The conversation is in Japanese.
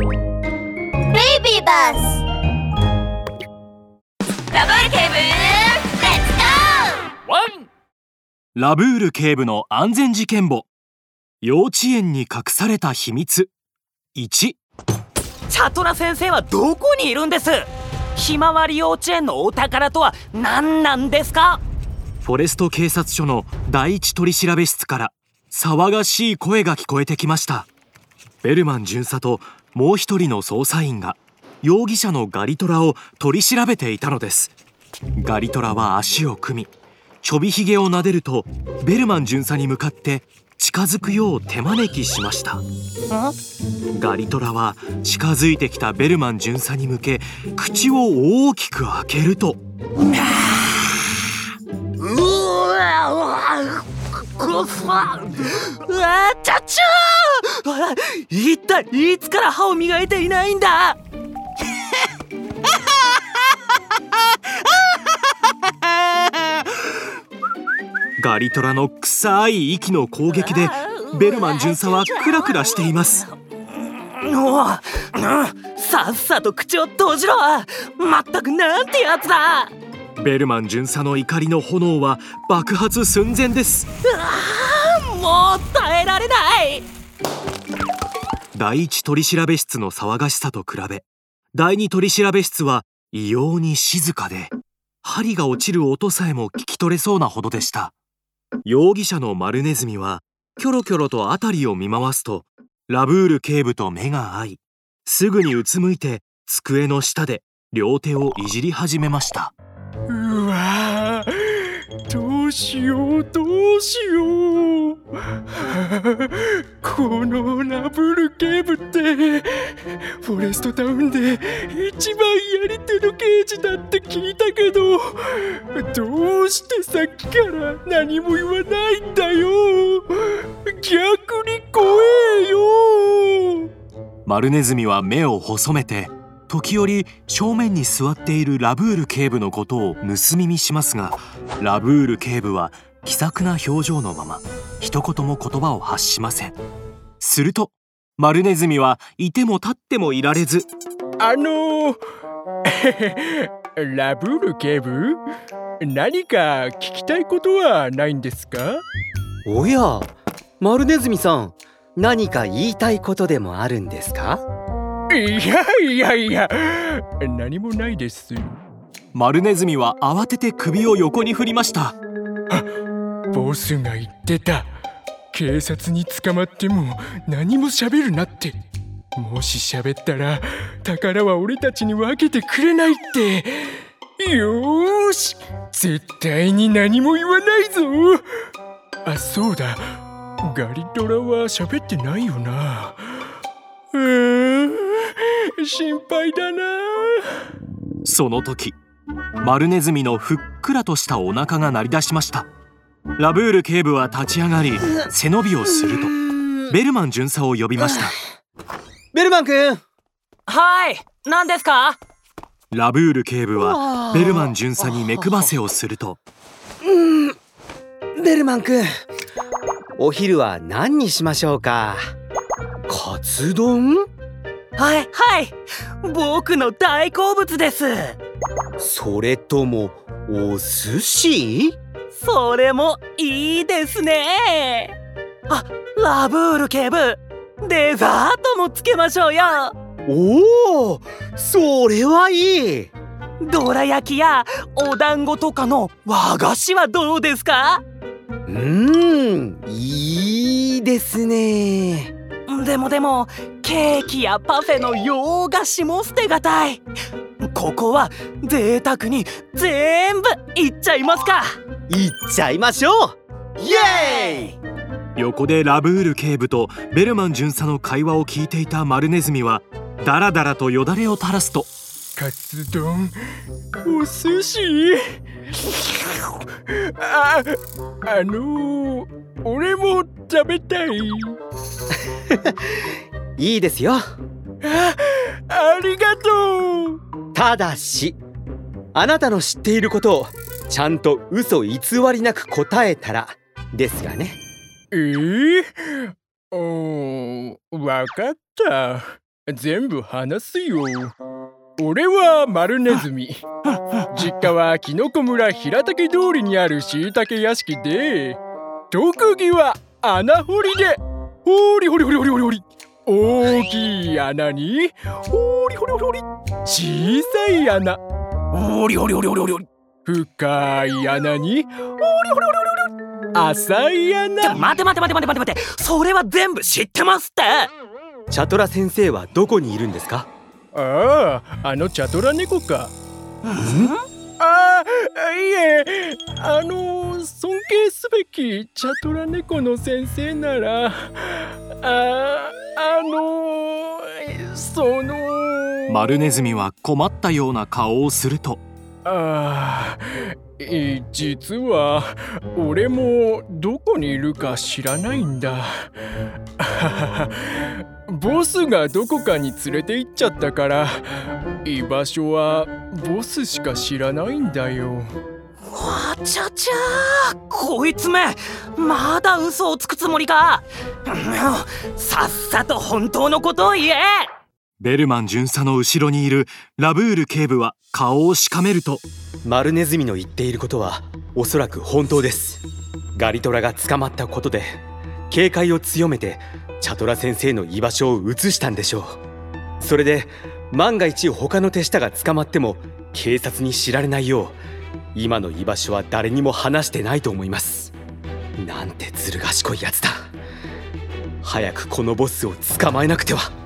ビーバスラブール警部レッツゴーワンラブール警部の安全事件簿。幼稚園に隠された秘密。1チャトラ先生はどこにいるんです？ひまわり幼稚園のお宝とは何なんですか？フォレスト警察署の第一取調室から騒がしい声が聞こえてきましたベルマン巡査ともう一人の捜査員が容疑者のガリトラを取り調べていたのです。ガリトラは足を組みちょびひげを撫でるとベルマン巡査に向かって近づくよう手招きしました。ガリトラは近づいてきたベルマン巡査に向け口を大きく開けるとうわうわくっさうわちゃちゃー一体いつから歯を磨いていないんだ？ガリトラの臭い息の攻撃でベルマン巡査はクラクラしています。おうさっさと口を閉じろ。まったくなんてやつだ。ベルマン巡査の怒りの炎は爆発寸前です。もう耐えられない第一取調室の騒がしさと比べ第二取調室は異様に静かで針が落ちる音さえも聞き取れそうなほどでした。容疑者のマルネズミはキョロキョロと辺りを見回すとラブール警部と目が合いすぐにうつむいて机の下で両手をいじり始めました。うしようどうしよう。このラブル警部ってフォレストタウンで一番やり手の刑事だって聞いたけどどうしてさっきから何も言わないんだよ。逆に怖えよ。マルネズミは目を細めて時折正面に座っているラブール警部のことを盗み見しますがラブール警部は気さくな表情のまま一言も言葉を発しません。するとマルネズミはいても立ってもいられずあの ラブール警部？何か聞きたいことはないんですか？おやマルネズミさん何か言いたいことでもあるんですか？いやいやいや。何もないです。マルネズミは慌てて首を横に振りました。ボスが言ってた。警察に捕まっても何も喋るなって。もし喋ったら宝は俺たちに分けてくれないって。よーし。絶対に何も言わないぞ。あそうだ。ガリトラは喋ってないよな。うーん心配だな。その時マルネズミのふっくらとしたお腹が鳴り出しました。ラブール警部は立ち上がり背伸びをするとベルマン巡査を呼びました。ベルマン君。はい何ですか？ラブール警部はベルマン巡査に目配せをするとベルマン君。お昼は何にしましょうか？カツ丼？はい。はい。僕の大好物です。それともお寿司？それもいいですね。あラブール警部デザートもつけましょうよ。おおそれはいい。どら焼きやお団子とかの和菓子はどうですか？うーんいいですねでもでもケーキやパフェの洋菓子も捨てがたい。ここは贅沢に全部いっちゃいますか。いっちゃいましょう。イエーイ。横でラブール警部とベルマン巡査の会話を聞いていたマルネズミはダラダラとよだれを垂らすと。カツ丼お寿司。ああの俺も食べたいいいですよ。あありがとう。ただしあなたの知っていることをちゃんと嘘偽りなく答えたらですがね。えー、おーわかった。全部話すよ。俺は丸ネズミ。実家はキノコ村平竹通りにあるしいたけ屋敷で特技は穴掘りでほりほりほりほりほりほり大きい穴にほりほりほりほり小さい穴。おりおりおりおりおり深い穴にほりほりほりほりほり浅い穴。待て待て待て待て待て待て。それは全部知ってますって。チャトラ先生はどこにいるんですか？あああのチャトラ猫か。ああいえあの尊敬すべきチャトラ猫の先生ならああのその丸ネズミは困ったような顔をすると。あい実は俺もどこにいるか知らないんだ。ボスがどこかに連れて行っちゃったから居場所はボスしか知らないんだよ。わちゃちゃーこいつめまだ嘘をつくつもりか。うんさっさと本当のことを言え。ベルマン巡査の後ろにいるラブール警部は顔をしかめると。マルネズミの言っていることはおそらく本当です。ガリトラが捕まったことで警戒を強めてチャトラ先生の居場所を移したんでしょう。それで万が一他の手下が捕まっても警察に知られないよう今の居場所は誰にも話してないと思います。なんてずる賢いやつだ。早くこのボスを捕まえなくては。